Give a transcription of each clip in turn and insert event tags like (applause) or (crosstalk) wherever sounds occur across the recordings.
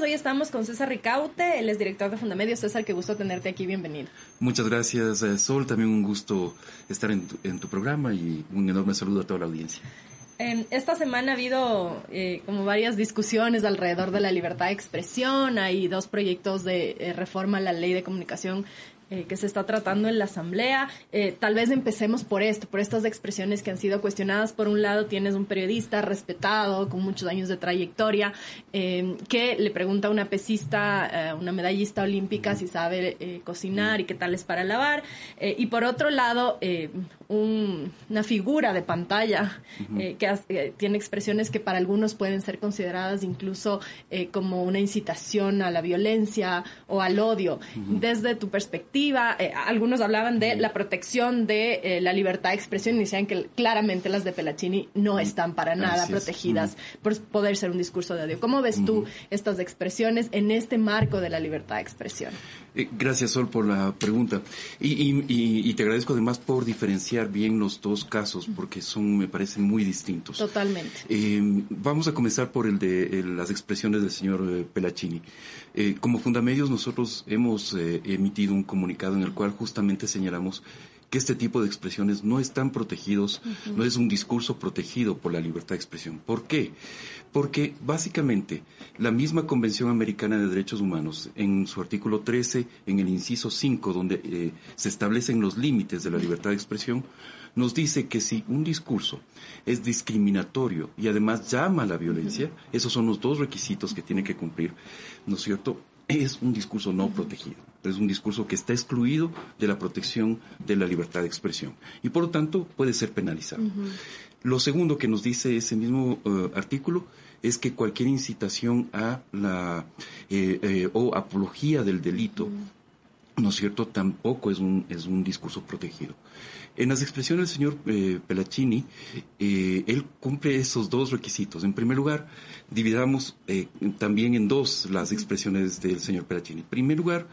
Hoy estamos con César Ricaute, él es director de Fundamedios. César, qué gusto tenerte aquí, bienvenido. Muchas gracias, eh, Sol. También un gusto estar en tu, en tu programa y un enorme saludo a toda la audiencia. esta semana ha habido eh, como varias discusiones alrededor de la libertad de expresión. Hay dos proyectos de eh, reforma a la ley de comunicación eh, que se está tratando en la Asamblea. Eh, tal vez empecemos por esto, por estas expresiones que han sido cuestionadas. Por un lado, tienes un periodista respetado, con muchos años de trayectoria, eh, que le pregunta a una pesista, una medallista olímpica, si sabe cocinar y qué tal es para lavar. y por otro lado, una figura de pantalla que tiene expresiones que para algunos pueden ser consideradas incluso como una incitación a la violencia o al odio. Desde tu perspectiva, eh, algunos hablaban de la protección de eh, la libertad de expresión y decían que claramente las de Pelacini no están para nada protegidas por poder ser un discurso de odio. ¿Cómo ves tú estas expresiones en este marco de la libertad de expresión? Eh, gracias, Sol, por la pregunta. Y, te agradezco además por diferenciar bien los dos casos, porque son, me parecen muy distintos. Totalmente. vamos a comenzar por el de las expresiones del señor Pelacini. como Fundamedios, nosotros hemos emitido un comunicado en el cual justamente señalamos que este tipo de expresiones no están protegidos, no es un discurso protegido por la libertad de expresión. ¿Por qué? Porque básicamente la misma Convención Americana de Derechos Humanos, en su artículo 13, en el inciso 5, donde eh, se establecen los límites de la libertad de expresión, nos dice que si un discurso es discriminatorio y además llama a la violencia, esos son los dos requisitos que tiene que cumplir, ¿no es cierto? Es un discurso no protegido, es un discurso que está excluido de la protección de la libertad de expresión y por lo tanto puede ser penalizado. Lo segundo que nos dice ese mismo eh, artículo es que cualquier incitación a la eh, eh, o apología del delito, ¿no es cierto?, tampoco es un, es un discurso protegido. En las expresiones del señor eh, Pelacini, eh, él cumple esos dos requisitos. En primer lugar, dividamos eh, también en dos las expresiones del señor Pelacini. En primer lugar,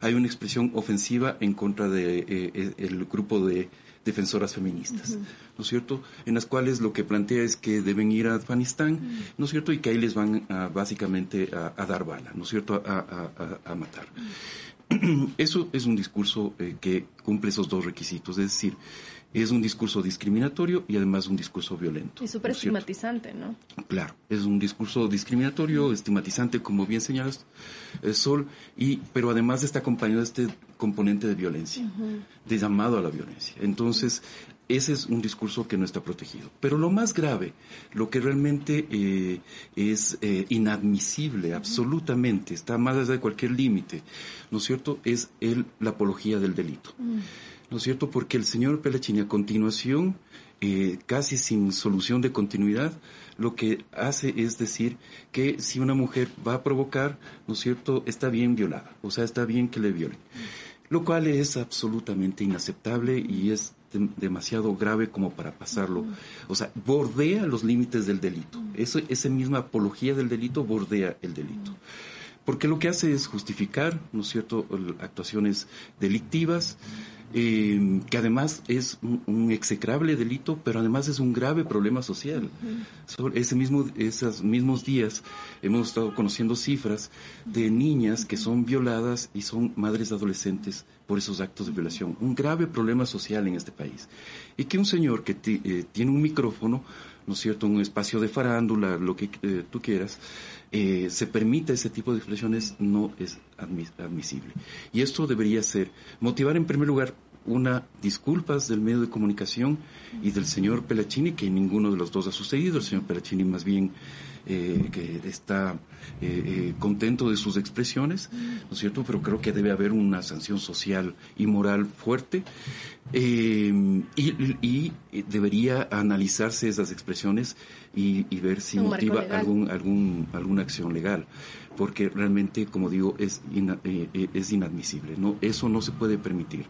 hay una expresión ofensiva en contra del el grupo de defensoras feministas, ¿no es cierto? En las cuales lo que plantea es que deben ir a Afganistán, ¿no es cierto? Y que ahí les van básicamente a, dar bala, ¿no es cierto? A, matar. (clears throat) Eso es un discurso eh, que cumple esos dos requisitos, es decir, es un discurso discriminatorio y además un discurso violento. Y súper estigmatizante, ¿no? Claro, es un discurso discriminatorio, estigmatizante, como bien señalas, eh, Sol, y, pero además está acompañado de este componente de violencia, de llamado a la violencia. Entonces, ese es un discurso que no está protegido. Pero lo más grave, lo que realmente eh, es eh, inadmisible, absolutamente, está más allá de cualquier límite, ¿no es cierto?, es el, la apología del delito. Mm. ¿No es cierto? Porque el señor Pelechini a continuación, eh, casi sin solución de continuidad, lo que hace es decir que si una mujer va a provocar, ¿no es cierto?, está bien violada, o sea, está bien que le violen. Lo cual es absolutamente inaceptable y es demasiado grave como para pasarlo. O sea, bordea los límites del delito. Eso, esa misma apología del delito bordea el delito. Porque lo que hace es justificar, ¿no es cierto?, actuaciones delictivas, eh, que además es un, execrable delito, pero además es un grave problema social. ese mismo, esos mismos días hemos estado conociendo cifras de niñas que son violadas y son madres adolescentes por esos actos de violación. Un grave problema social en este país. Y que un señor que eh, tiene un micrófono, ¿no es cierto?, un espacio de farándula, lo que eh, tú quieras, eh, se permita ese tipo de expresiones no es admisible. Y esto debería ser motivar en primer lugar una disculpas del medio de comunicación y del señor Pelachini, que ninguno de los dos ha sucedido. El señor Pelachini más bien eh, que está eh, eh, contento de sus expresiones, ¿no es cierto? Pero creo que debe haber una sanción social y moral fuerte y, debería analizarse esas expresiones y, ver si motiva algún, algún, alguna acción legal, porque realmente, como digo, es, es inadmisible, ¿no? Eso no se puede permitir.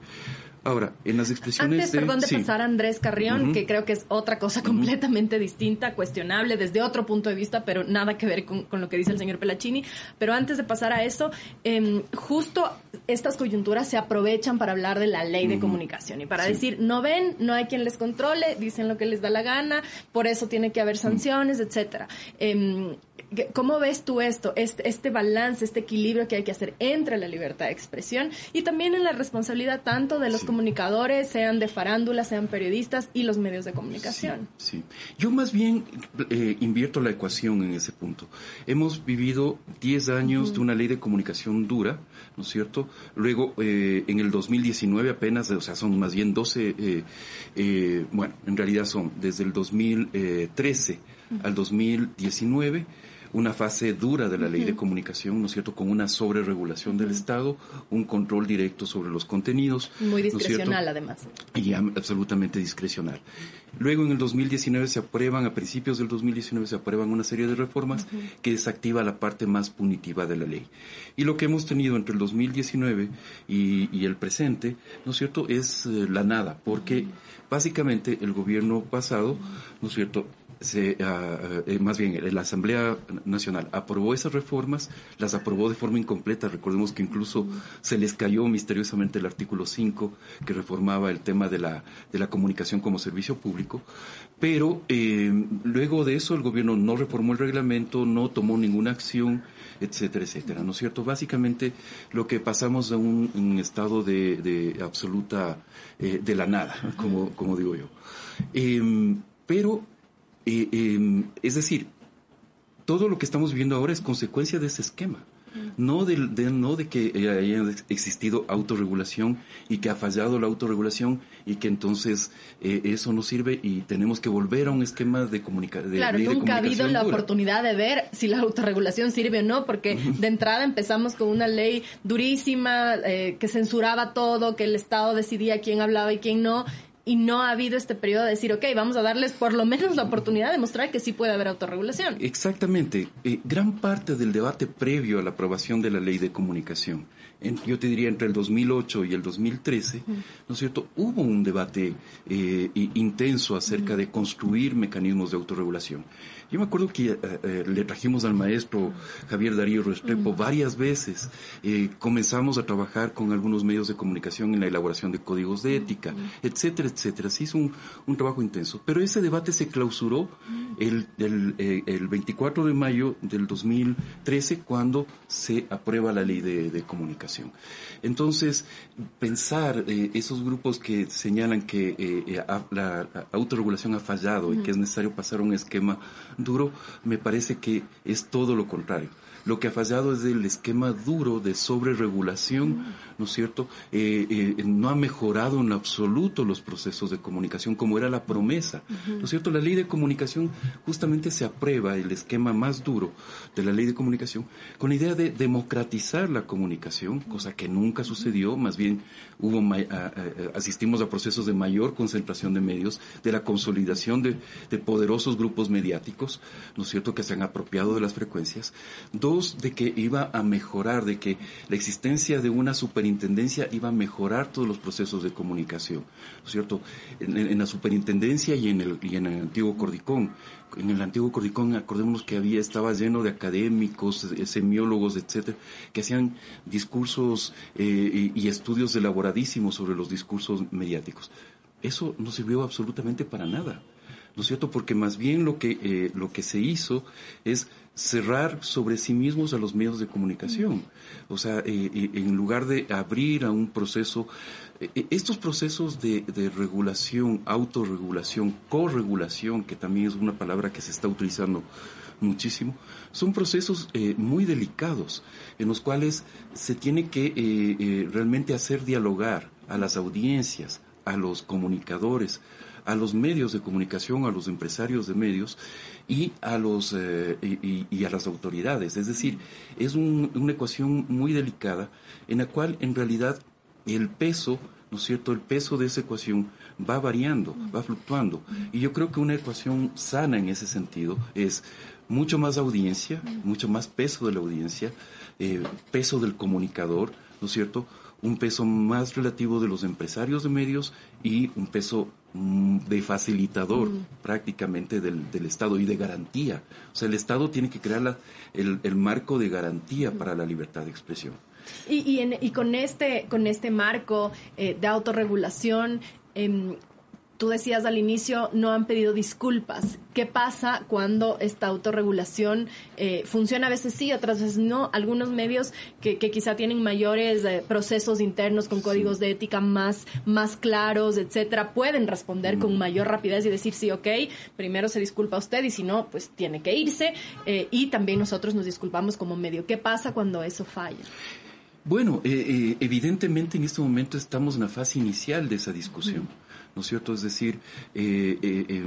Ahora, en las expresiones Antes, perdón de pasar a Andrés Carrión, que creo que es otra cosa completamente distinta, cuestionable desde otro punto de vista, pero nada que ver con, lo que dice el señor Pelachini. Pero antes de pasar a eso, em, justo estas coyunturas se aprovechan para hablar de la ley de comunicación y para decir, no ven, no hay quien les controle, dicen lo que les da la gana, por eso tiene que haber sanciones, etcétera. Em, ¿Cómo ves tú esto, este, este, balance, este equilibrio que hay que hacer entre la libertad de expresión y también en la responsabilidad tanto de los comunicadores, sean de farándula, sean periodistas y los medios de comunicación? Sí, yo más bien eh, invierto la ecuación en ese punto. Hemos vivido 10 años de una ley de comunicación dura, ¿no es cierto? Luego, eh, en el 2019 apenas, o sea, son más bien 12, eh, bueno, en realidad son desde el 2013 al 2019 una fase dura de la ley de comunicación, ¿no es cierto?, con una sobreregulación del Estado, un control directo sobre los contenidos. Muy discrecional, además. Y absolutamente discrecional. Luego, en el 2019 se aprueban, a principios del 2019 se aprueban una serie de reformas que desactiva la parte más punitiva de la ley. Y lo que hemos tenido entre el 2019 y, el presente, ¿no es cierto?, es eh, la nada, porque básicamente el gobierno pasado, ¿no es cierto?, se, eh, más bien la Asamblea Nacional aprobó esas reformas, las aprobó de forma incompleta. Recordemos que incluso se les cayó misteriosamente el artículo 5 que reformaba el tema de la, de la comunicación como servicio público. Pero eh, luego de eso el gobierno no reformó el reglamento, no tomó ninguna acción, etcétera, etcétera. ¿No es cierto? Básicamente lo que pasamos a un, estado de, absoluta, eh, de la nada, (laughs) como, como digo yo. Em, pero eh, em, es decir, todo lo que estamos viendo ahora es consecuencia de ese esquema. No de, no de que haya existido autorregulación y que ha fallado la autorregulación y que entonces eh, eso no sirve y tenemos que volver a un esquema de, comunicación. Claro, nunca ha habido la oportunidad de ver si la autorregulación sirve o no, porque de entrada empezamos con una ley durísima eh, que censuraba todo, que el Estado decidía quién hablaba y quién no, y no ha habido este periodo de decir, ok, vamos a darles por lo menos la oportunidad de mostrar que sí puede haber autorregulación. Exactamente. Eh, gran parte del debate previo a la aprobación de la ley de comunicación, yo te diría entre el 2008 y el 2013, ¿no es cierto? Hubo un debate eh, intenso acerca de construir mecanismos de autorregulación. Yo me acuerdo que eh, eh, le trajimos al maestro Javier Darío Restrepo varias veces. Eh, comenzamos a trabajar con algunos medios de comunicación en la elaboración de códigos de ética, etcétera, etcétera. Se hizo un, un, trabajo intenso. Pero ese debate se clausuró el, el, el 24 de mayo del 2013 cuando se aprueba la ley de, de comunicación. Entonces, pensar esos grupos que señalan que la autorregulación ha fallado y que es necesario pasar un esquema duro, me parece que es todo lo contrario. Lo que ha fallado es el esquema duro de sobreregulación, ¿no es cierto? Eh, eh, no ha mejorado en absoluto los procesos de comunicación como era la promesa, ¿no es cierto? La ley de comunicación justamente se aprueba el esquema más duro de la ley de comunicación con la idea de democratizar la comunicación, cosa que nunca sucedió, más bien hubo asistimos a procesos de mayor concentración de medios, de la consolidación de, de poderosos grupos mediáticos, ¿no es cierto?, que se han apropiado de las frecuencias. Dos, de que iba a mejorar, de que la existencia de una superintendencia iba a mejorar todos los procesos de comunicación, ¿no es cierto?, en, la superintendencia y en, el, y en el antiguo Cordicón en el antiguo Cordicón, acordémonos que había, estaba lleno de académicos, semiólogos, etcétera, que hacían discursos eh, y, estudios elaboradísimos sobre los discursos mediáticos. Eso no sirvió absolutamente para nada. ¿No es cierto? Porque más bien lo que, eh, lo que se hizo es cerrar sobre sí mismos a los medios de comunicación. O sea, en lugar de abrir a un proceso estos procesos de, regulación, autorregulación, corregulación, que también es una palabra que se está utilizando muchísimo, son procesos eh, muy delicados en los cuales se tiene que eh, eh, realmente hacer dialogar a las audiencias, a los comunicadores, a los medios de comunicación, a los empresarios de medios y a los y, a las autoridades. Es decir, es una ecuación muy delicada en la cual en realidad el peso, ¿no es cierto? El peso de esa ecuación va variando, va fluctuando. Y yo creo que una ecuación sana en ese sentido es mucho más audiencia, mucho más peso de la audiencia, eh, peso del comunicador, ¿no es cierto? Un peso más relativo de los empresarios de medios y un peso mm, de facilitador prácticamente del, del, Estado y de garantía. O sea, el Estado tiene que crear el, el marco de garantía para la libertad de expresión. Y, y, con, este, con este marco eh, de autorregulación, em, Tú decías al inicio, no han pedido disculpas. ¿Qué pasa cuando esta autorregulación eh, funciona a veces sí, otras veces no? Algunos medios que, quizá tienen mayores eh, procesos internos con códigos de ética más, más claros, etcétera, pueden responder con mm. mayor rapidez y decir sí, ok, primero se disculpa usted y si no, pues tiene que irse. Eh, y también nosotros nos disculpamos como medio. ¿Qué pasa cuando eso falla? Bueno, evidentemente en este momento estamos en la fase inicial de esa discusión. ¿No es cierto? Es decir, eh, eh,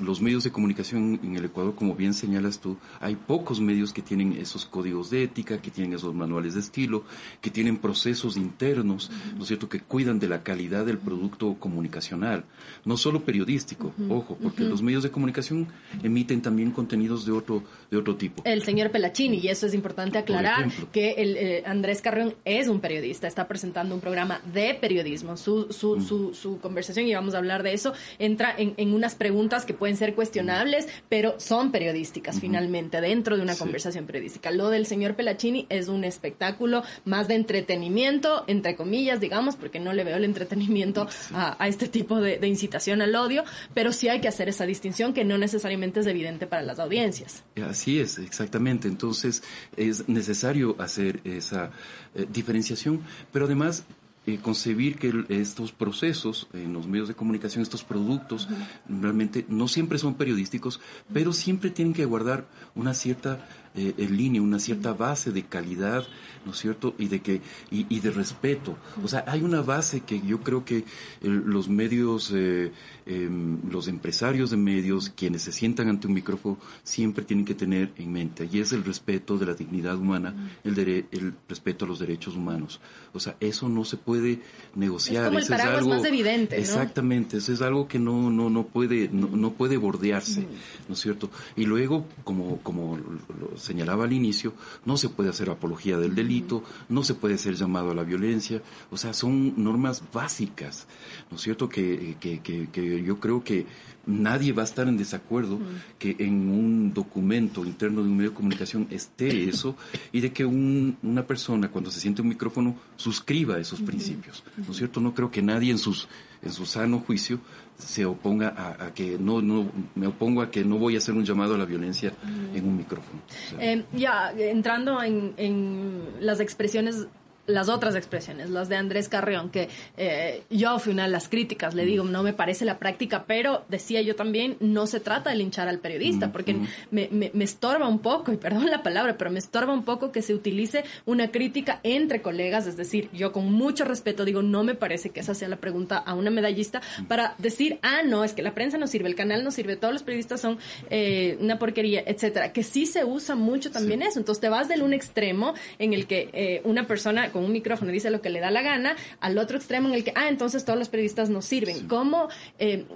los medios de comunicación en el Ecuador, como bien señalas tú, hay pocos medios que tienen esos códigos de ética, que tienen esos manuales de estilo, que tienen procesos internos, ¿no es cierto?, que cuidan de la calidad del producto comunicacional, no solo periodístico, ojo, porque los medios de comunicación emiten también contenidos de otro, de otro tipo. El señor Pelachini, y eso es importante aclarar, que el, eh, Andrés Carrión es un periodista, está presentando un programa de periodismo, su, su, su, su conversación y vamos a hablar de eso, entra en, unas preguntas que pueden ser cuestionables, pero son periodísticas finalmente, dentro de una conversación periodística. Lo del señor Pelachini es un espectáculo más de entretenimiento, entre comillas, digamos, porque no le veo el entretenimiento a, este tipo de, incitación al odio, pero sí hay que hacer esa distinción que no necesariamente es evidente para las audiencias. Así es, exactamente. Entonces es necesario hacer esa eh, diferenciación, pero además eh, concebir que estos procesos en los medios de comunicación, estos productos, realmente no siempre son periodísticos, pero siempre tienen que guardar una cierta eh, en línea, una cierta base de calidad, ¿no es cierto? Y de que y, de respeto. O sea, hay una base que yo creo que los medios, eh, em, los empresarios de medios, quienes se sientan ante un micrófono, siempre tienen que tener en mente, y es el respeto de la dignidad humana, el, el respeto a los derechos humanos. O sea, eso no se puede negociar. Es como el algo, más evidente, Exactamente, eso es algo que no, no, no puede, no, puede bordearse, ¿no es cierto? Y luego, como, como los señalaba al inicio, no se puede hacer apología del delito, no se puede ser llamado a la violencia, o sea, son normas básicas, ¿no es cierto? Que, que, que, yo creo que nadie va a estar en desacuerdo que en un documento interno de un medio de comunicación esté eso y de que una persona cuando se siente un micrófono suscriba esos principios, ¿no es cierto? No creo que nadie en sus en su sano juicio se oponga a, que no, no me opongo a que no voy a hacer un llamado a la violencia en un micrófono. Eh, ya entrando en, en las expresiones las otras expresiones, las de Andrés Carrión, que eh, yo fui una de las críticas, le digo, no me parece la práctica, pero decía yo también, no se trata de linchar al periodista, porque me, me, estorba un poco, y perdón la palabra, pero me estorba un poco que se utilice una crítica entre colegas, es decir, yo con mucho respeto digo, no me parece que esa sea la pregunta a una medallista para decir, ah, no, es que la prensa no sirve, el canal no sirve, todos los periodistas son eh, una porquería, etcétera, que sí se usa mucho también eso, entonces te vas del un extremo en el que eh, una persona con un micrófono dice lo que le da la gana, al otro extremo en el que, ah, entonces todos los periodistas nos sirven. ¿Cómo eh,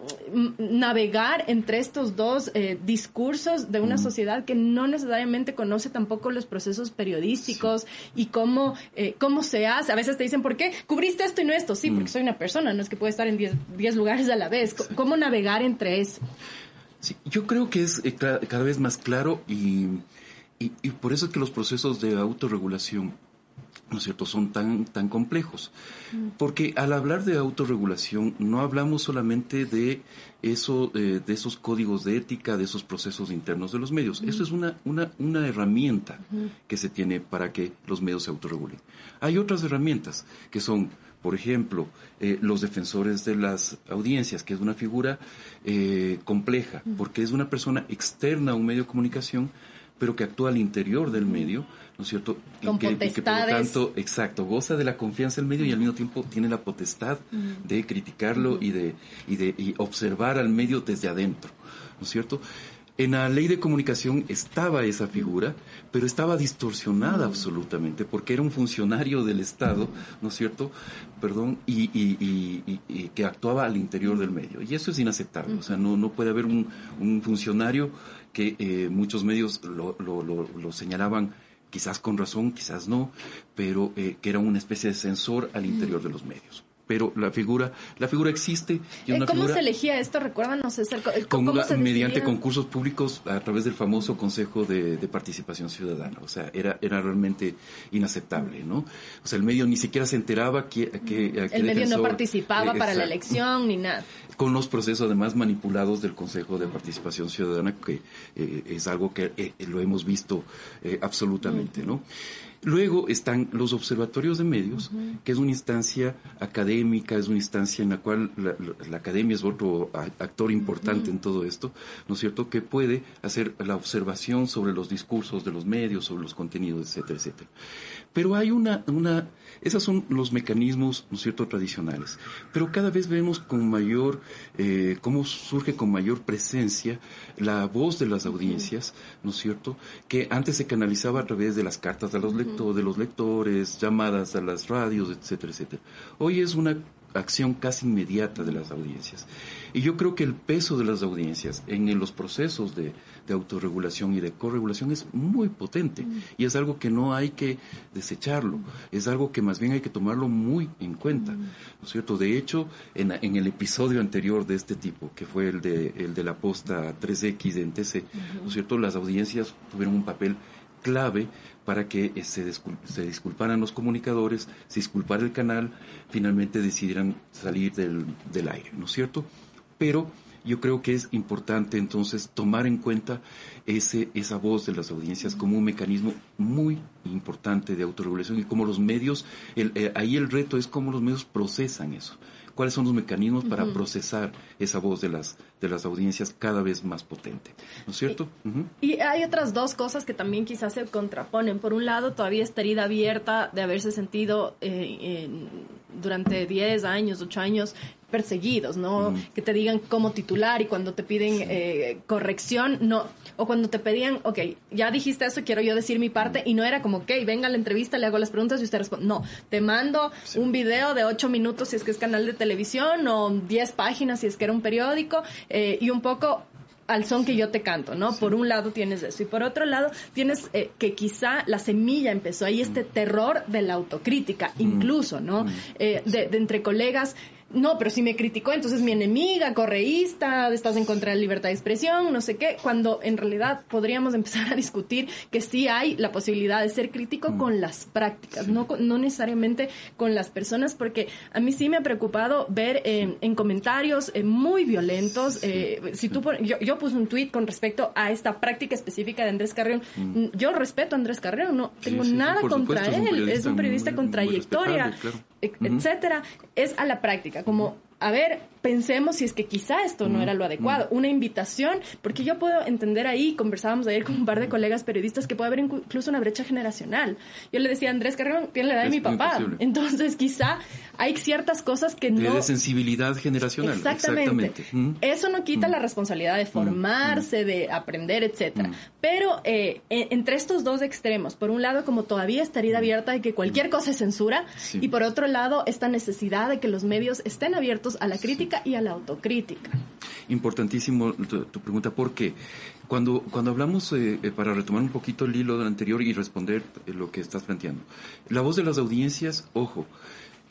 navegar entre estos dos eh, discursos de una sociedad que no necesariamente conoce tampoco los procesos periodísticos y cómo, eh, cómo se hace? A veces te dicen, ¿por qué cubriste esto y no esto? Sí, porque soy una persona, no es que puede estar en 10 lugares a la vez. ¿Cómo navegar entre eso? Sí, yo creo que es cada vez más claro y, y, y, por eso es que los procesos de autorregulación ¿no es cierto?, son tan, tan complejos. Porque al hablar de autorregulación no hablamos solamente de, eso, eh, de esos códigos de ética, de esos procesos internos de los medios. Eso es una, una, una herramienta que se tiene para que los medios se autorregulen. Hay otras herramientas que son, por ejemplo, eh, los defensores de las audiencias, que es una figura eh, compleja, porque es una persona externa a un medio de comunicación, pero que actúa al interior del medio ¿no es cierto? y que, por lo tanto, exacto, goza de la confianza del medio y al mismo tiempo tiene la potestad de criticarlo y de, y de y observar al medio desde adentro, ¿no es cierto? En la ley de comunicación estaba esa figura, pero estaba distorsionada absolutamente, porque era un funcionario del Estado, ¿no es cierto? Perdón, y, que actuaba al interior del medio. Y eso es inaceptable. O sea, no, no puede haber un, un funcionario que eh, muchos medios lo, lo, lo señalaban quizás con razón, quizás no, pero eh, que era una especie de censor al interior de los medios. Pero la figura, la figura existe. Y una ¿Cómo se elegía esto? Recuérdanos, César. ¿cómo mediante concursos públicos a través del famoso Consejo de, Participación Ciudadana. O sea, era, era realmente inaceptable, ¿no? O sea, el medio ni siquiera se enteraba que... que, el medio no participaba para la elección ni nada. Con los procesos además manipulados del Consejo de Participación Ciudadana, que eh, es algo que eh, lo hemos visto eh, absolutamente, ¿no? Luego están los observatorios de medios, que es una instancia académica, es una instancia en la cual la, academia es otro actor importante en todo esto, ¿no es cierto?, que puede hacer la observación sobre los discursos de los medios, sobre los contenidos, etcétera, etcétera. Pero hay una, una, esos son los mecanismos, ¿no es cierto?, tradicionales. Pero cada vez vemos con mayor, eh, cómo surge con mayor presencia la voz de las audiencias, ¿no es cierto?, que antes se canalizaba a través de las cartas de los, de los lectores, llamadas a las radios, etcétera, etcétera. Hoy es una acción casi inmediata de las audiencias. Y yo creo que el peso de las audiencias en los procesos de, autorregulación y de corregulación es muy potente mm. y es algo que no hay que desecharlo, es algo que más bien hay que tomarlo muy en cuenta, mm. ¿no es cierto? De hecho, en, el episodio anterior de este tipo, que fue el de, el de la posta 3X en TC, ¿no es cierto? Las audiencias tuvieron un papel clave para que eh, se, se, disculparan los comunicadores, se disculpara el canal, finalmente decidieran salir del, del aire, ¿no es cierto? Pero yo creo que es importante entonces tomar en cuenta ese, esa voz de las audiencias como un mecanismo muy importante de autorregulación y como los medios, el, eh, ahí el reto es cómo los medios procesan eso cuáles son los mecanismos para procesar esa voz de las, de las audiencias cada vez más potente. ¿No es cierto? Y, hay otras dos cosas que también quizás se contraponen. Por un lado, todavía esta herida abierta de haberse sentido eh, durante 10 años, 8 años perseguidos, ¿no? Que te digan cómo titular y cuando te piden eh, corrección, no. O cuando te pedían, ok, ya dijiste eso, quiero yo decir mi parte, y no era como, ok, venga a la entrevista, le hago las preguntas y usted responde. No, te mando un video de ocho minutos si es que es canal de televisión o diez páginas si es que era un periódico eh, y un poco al son que yo te canto, ¿no? Por un lado tienes eso y por otro lado tienes eh, que quizá la semilla empezó ahí este terror de la autocrítica, incluso, ¿no? de, de entre colegas no, pero si me criticó, entonces mi enemiga, correísta, estás en contra de la libertad de expresión, no sé qué, cuando en realidad podríamos empezar a discutir que sí hay la posibilidad de ser crítico mm. con las prácticas, no, no necesariamente con las personas, porque a mí sí me ha preocupado ver en comentarios eh, muy violentos, eh, si tú, yo, yo, puse un tweet con respecto a esta práctica específica de Andrés Carrión, mm. yo respeto a Andrés Carrión, no tengo nada contra él, es un periodista, con trayectoria, etcétera, es a la práctica, como a ver, pensemos si es que quizá esto no era lo adecuado. Una invitación, porque yo puedo entender ahí, conversábamos ayer con un par de colegas periodistas, que puede haber incluso una brecha generacional. Yo le decía, Andrés Carrero tiene la edad de mi papá. Entonces, quizá hay ciertas cosas que no... De sensibilidad generacional. Exactamente. Eso no quita la responsabilidad de formarse, de aprender, etcétera. Pero eh, entre estos dos extremos, por un lado, como todavía estaría abierta de que cualquier cosa es censura, y por otro lado, esta necesidad de que los medios estén abiertos a la crítica y a la autocrítica. Importantísimo tu, pregunta, porque cuando, cuando hablamos, eh, eh, para retomar un poquito el hilo del anterior y responder eh, lo que estás planteando, la voz de las audiencias, ojo,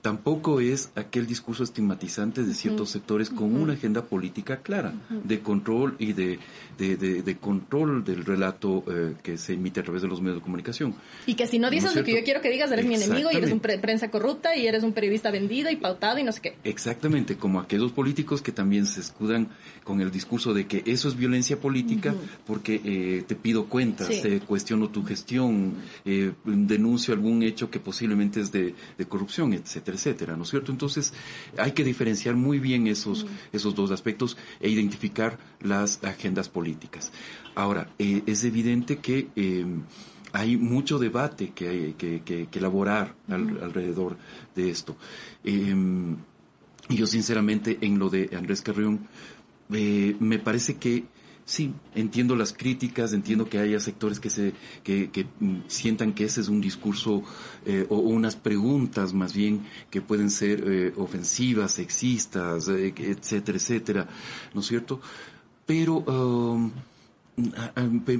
tampoco es aquel discurso estigmatizante de ciertos sectores con una agenda política clara, de control y de, de, control del relato eh, que se emite a través de los medios de comunicación. Y que si no dices lo que yo quiero que digas, eres mi enemigo y eres un prensa corrupta y eres un periodista vendido y pautado y no sé qué. Exactamente, como aquellos políticos que también se escudan con el discurso de que eso es violencia política porque eh, te pido cuentas, te cuestiono tu gestión, eh, denuncio algún hecho que posiblemente es de, de corrupción, etcétera etcétera, ¿no es cierto? Entonces, hay que diferenciar muy bien esos, esos dos aspectos e identificar las agendas políticas. Ahora, eh, es evidente que eh, hay mucho debate que hay que, elaborar alrededor de esto. Eh, y yo, sinceramente, en lo de Andrés Carrión, me parece que Sí, entiendo las críticas, entiendo que haya sectores que se que, que mm, sientan que ese es un discurso eh, o, unas preguntas más bien que pueden ser eh, ofensivas, sexistas, eh, etcétera, etcétera, ¿no es cierto? Pero um,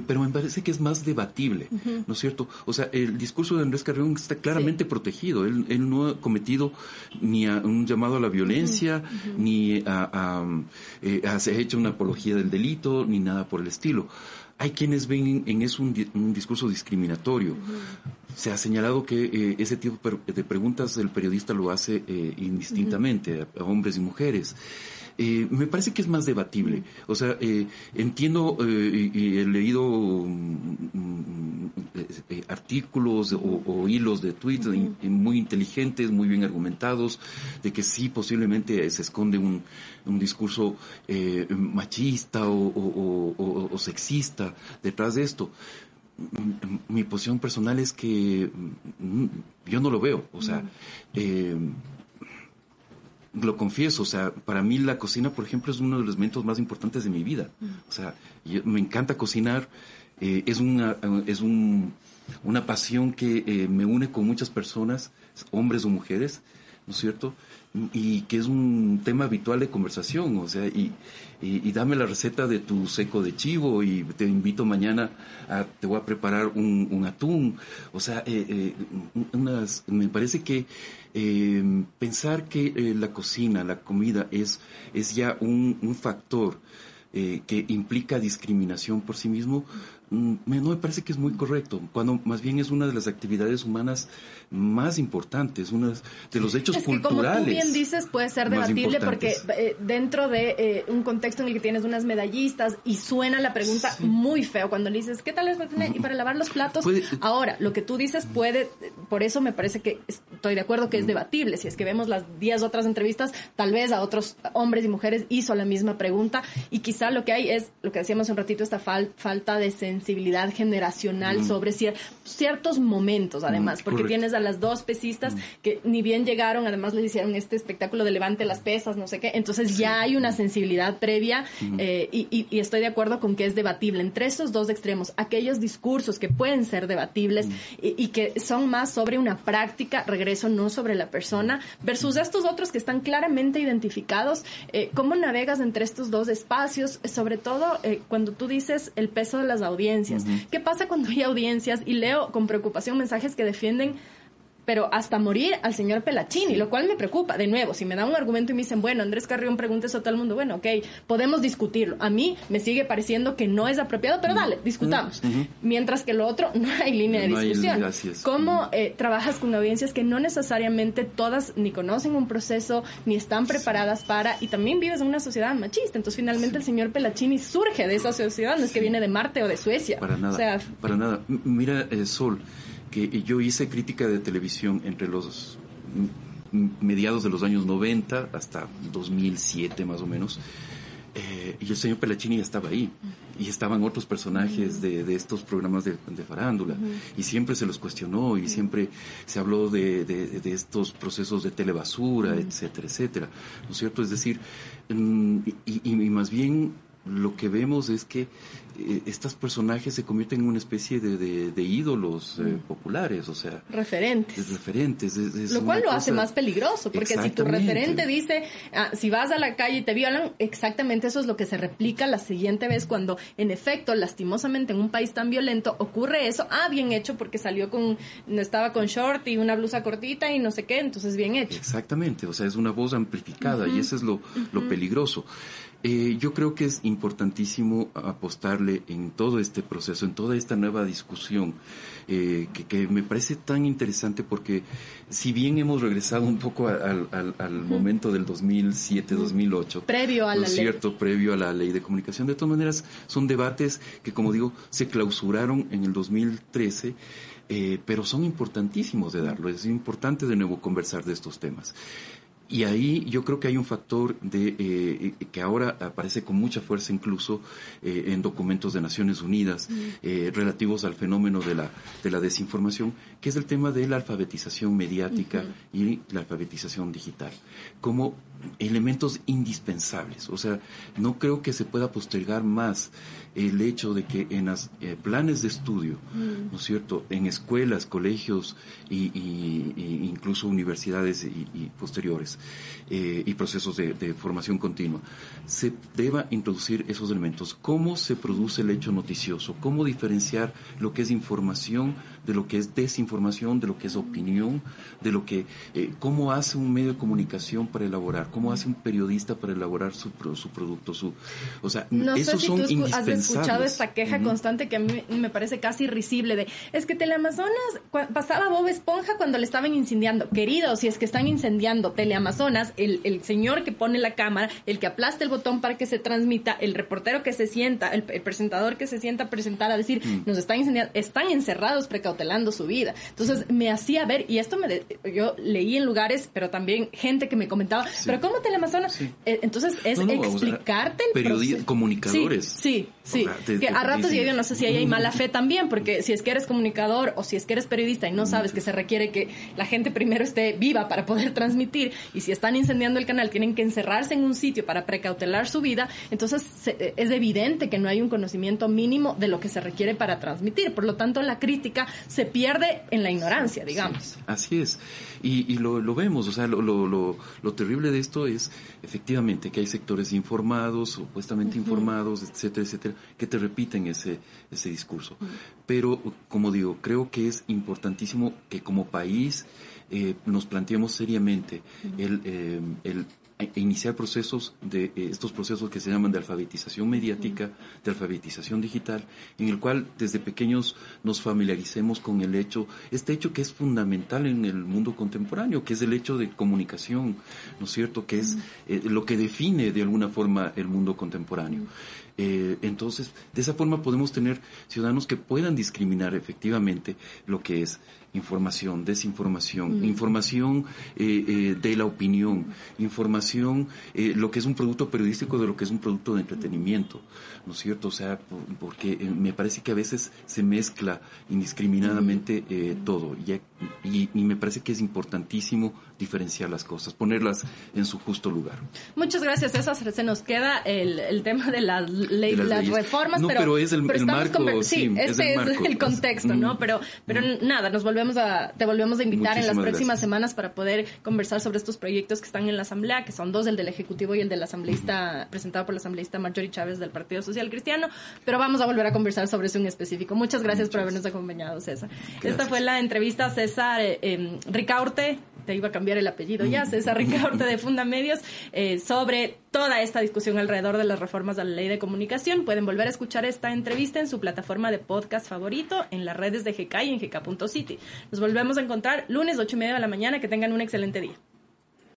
pero me parece que es más debatible, ¿no es cierto? O sea, el discurso de Andrés Carrión está claramente protegido. Él, no ha cometido ni un llamado a la violencia, ni a, eh, se ha hecho una apología del delito, ni nada por el estilo. Hay quienes ven en eso un, discurso discriminatorio. Se ha señalado que eh, ese tipo de preguntas el periodista lo hace eh, indistintamente a hombres y mujeres. Eh, me parece que es más debatible. O sea, entiendo y, he leído mm, mm, artículos o, hilos de tweets muy inteligentes, muy bien argumentados, de que sí posiblemente se esconde un, discurso machista o, sexista detrás de esto mi posición personal es que yo no lo veo. O sea, lo confieso, o sea, para mí la cocina, por ejemplo, es uno de los elementos más importantes de mi vida. O sea, me encanta cocinar, eh, es una, es un, una pasión que eh, me une con muchas personas, hombres o mujeres, ¿no es cierto? y que es un tema habitual de conversación, o sea, y, y, dame la receta de tu seco de chivo y te invito mañana a, te voy a preparar un, atún, o sea, eh, eh unas, me parece que eh, pensar que eh, la cocina, la comida es, es ya un, factor que implica discriminación por sí mismo, no me parece que es muy correcto, cuando más bien es una de las actividades humanas más importantes, uno de los hechos es que culturales. Como tú bien dices, puede ser debatible porque eh, dentro de eh, un contexto en el que tienes unas medallistas y suena la pregunta muy feo cuando le dices, ¿qué tal es y para lavar los platos? Ahora, lo que tú dices puede, por eso me parece que estoy de acuerdo que es debatible. Si es que vemos las 10 otras entrevistas, tal vez a otros hombres y mujeres hizo la misma pregunta y quizá lo que hay es, lo que decíamos un ratito, esta falta de sensibilidad generacional sobre ciertos momentos, además, porque tienes a las dos pesistas mm. que ni bien llegaron, además les hicieron este espectáculo de levante las pesas, no sé qué, entonces ya hay una sensibilidad previa mm. eh, y, estoy de acuerdo con que es debatible entre estos dos extremos, aquellos discursos que pueden ser debatibles mm. y, que son más sobre una práctica, regreso no sobre la persona, versus estos otros que están claramente identificados, eh, ¿cómo navegas entre estos dos espacios? Sobre todo eh, cuando tú dices el peso de las audiencias. ¿Qué pasa cuando hay audiencias? Y leo con preocupación mensajes que defienden pero hasta morir al señor Pelachini, lo cual me preocupa. De nuevo, si me da un argumento y me dicen, bueno, Andrés Carrión pregunta eso a todo el mundo, bueno, ok, podemos discutirlo. A mí me sigue pareciendo que no es apropiado, pero dale, discutamos. Mientras que lo otro, (laughs) no hay línea de discusión. ¿Cómo eh, trabajas con audiencias que no necesariamente todas ni conocen un proceso, ni están preparadas para, y también vives en una sociedad machista? Entonces, finalmente, el señor Pelachini surge de esa sociedad, no es que viene de Marte o de Suecia. Para nada. para nada. Mira, eh, Sol que yo hice crítica de televisión entre los mediados de los años 90 hasta 2007 más o menos. Eh, y el señor Pelachini ya estaba ahí. Y estaban otros personajes de, estos programas de, farándula. Y siempre se los cuestionó y siempre se habló de, estos procesos de telebasura, etcétera, etcétera. ¿No es cierto? Es decir, mm, y más bien lo que vemos es que eh, estos personajes se convierten en una especie de, ídolos eh, mm. populares, o sea... Referentes. referentes. lo cual lo hace más peligroso, porque si tu referente dice, ah, si vas a la calle y te violan, exactamente eso es lo que se replica la siguiente vez cuando, en efecto, lastimosamente en un país tan violento ocurre eso. Ah, bien hecho, porque salió con, no estaba con short y una blusa cortita y no sé qué, entonces bien hecho. Exactamente, o sea, es una voz amplificada y eso es lo, lo peligroso. Eh, yo creo que es importantísimo apostarle en todo este proceso, en toda esta nueva discusión, eh, que, me parece tan interesante porque si bien hemos regresado un poco al, momento del 2007-2008, previo a la ley. cierto, previo a la ley de comunicación, de todas maneras son debates que, como digo, se clausuraron en el 2013. Eh, pero son importantísimos de darlo. Es importante de nuevo conversar de estos temas. Y ahí yo creo que hay un factor de eh, que ahora aparece con mucha fuerza incluso eh, en documentos de Naciones Unidas eh, relativos al fenómeno de la de la desinformación, que es el tema de la alfabetización mediática y la alfabetización digital como elementos indispensables. O sea, no creo que se pueda postergar más el hecho de que en los planes de estudio, ¿no es cierto?, en escuelas, colegios y, incluso universidades y posteriores, eh, y procesos de, formación continua, se deba introducir esos elementos. ¿Cómo se produce el hecho noticioso? ¿Cómo diferenciar lo que es información de lo que es desinformación, de lo que es opinión, de lo que, eh, cómo hace un medio de comunicación para elaborar, cómo hace un periodista para elaborar su, su producto, su, o sea, no esos sé si tú has escuchado esta queja constante que a mí me parece casi risible de, es que Teleamazonas pasaba Bob Esponja cuando le estaban incendiando. Querido, si es que están incendiando Teleamazonas, el, el señor que pone la cámara, el que aplasta el botón para que se transmita, el reportero que se sienta, el, presentador que se sienta a presentar, a decir, mm. nos están incendiando, están encerrados su vida. Entonces me hacía ver, y esto me yo leí en lugares, pero también gente que me comentaba, pero ¿cómo Teleamazonas? Eh, entonces es explicarte el proceso. comunicadores. Sí, sí, que a ratos yo no sé si ahí hay mala fe también, porque si es que eres comunicador o si es que eres periodista y no sabes que se requiere que la gente primero esté viva para poder (laughs) transmitir, y si están incendiando el canal tienen que encerrarse en un sitio para precautelar su vida, entonces es evidente que no hay un conocimiento mínimo de lo que se requiere para transmitir. Por lo tanto, la crítica se pierde en la ignorancia, digamos. así es. Y, lo, lo, vemos, o sea, lo, lo, lo, terrible de esto es efectivamente que hay sectores informados, supuestamente informados, etcétera, etcétera, que te repiten ese, ese discurso. Pero, como digo, creo que es importantísimo que como país eh, nos planteemos seriamente el, eh, el iniciar procesos de eh, estos procesos que se llaman de alfabetización mediática, de alfabetización digital, en el cual desde pequeños nos familiaricemos con el hecho, este hecho que es fundamental en el mundo contemporáneo, que es el hecho de comunicación, ¿no es cierto? Que es lo que define de alguna forma el mundo contemporáneo. Entonces, de esa forma podemos tener ciudadanos que puedan discriminar efectivamente lo que es información, desinformación, información eh, eh, de la opinión, información, eh, lo que es un producto periodístico de lo que es un producto de entretenimiento, ¿no es cierto? O sea, porque me parece que a veces se mezcla indiscriminadamente todo y, y, me parece que es importantísimo diferenciar las cosas, ponerlas en su justo lugar. Muchas gracias, César. Se nos queda el, el tema de las, leyes, las, reformas, pero, es el, marco, sí, este es el, contexto, ¿no? Pero, pero nada, nos volvemos a, te volvemos a invitar en las próximas semanas para poder conversar sobre estos proyectos que están en la Asamblea, que son dos, el del Ejecutivo y el del asambleísta, presentado por la asambleísta Marjorie Chávez del Partido Social Cristiano, pero vamos a volver a conversar sobre eso en específico. Muchas gracias por habernos acompañado, César. Esta fue la entrevista a César eh, em, Ricaurte, te iba a cambiar el apellido ya, César Ricaurte de Funda Medios, eh, sobre toda esta discusión alrededor de las reformas a la ley de comunicación. Pueden volver a escuchar esta entrevista en su plataforma de podcast favorito, en las redes de GK y en gk.city. Nos volvemos a encontrar lunes 8 y media de la mañana. Que tengan un excelente día.